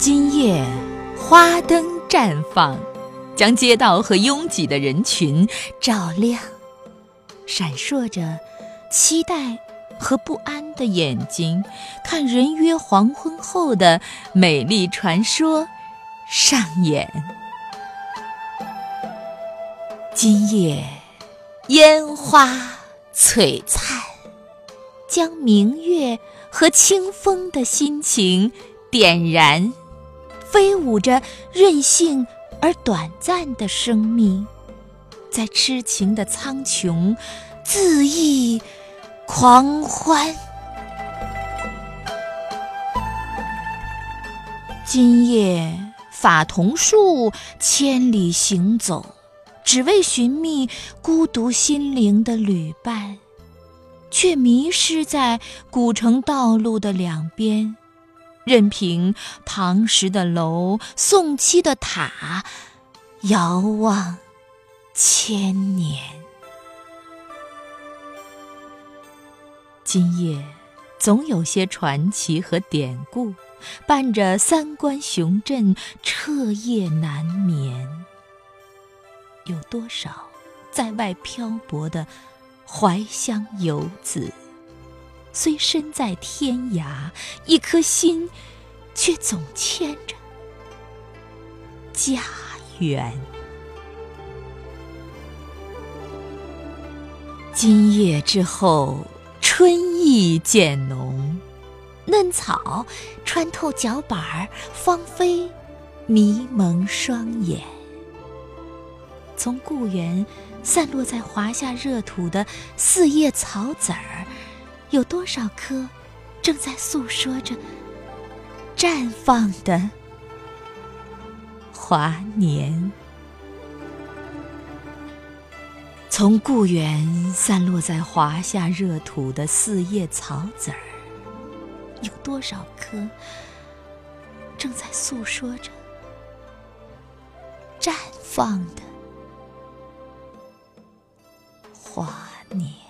今夜花灯绽放，将街道和拥挤的人群照亮，闪烁着期待和不安的眼睛，看人约黄昏后的美丽传说上演。今夜烟花璀璨，将明月和清风的心情点燃。飞舞着任性而短暂的生命，在痴情的苍穹恣意狂欢。今夜法桐树千里行走，只为寻觅孤独心灵的旅伴，却迷失在古城道路的两边。任凭唐时的楼、宋期的塔，遥望千年。今夜总有些传奇和典故，伴着三观雄镇，彻夜难眠。有多少在外漂泊的怀乡游子？虽身在天涯，一颗心却总牵着家园。今夜之后，春意渐浓，嫩草穿透脚板儿，芳菲迷蒙双眼。从故园散落在华夏热土的四叶草籽儿。有多少颗正在诉说着绽放的华年？从故园散落在华夏热土的四叶草籽儿，有多少颗正在诉说着绽放的华年？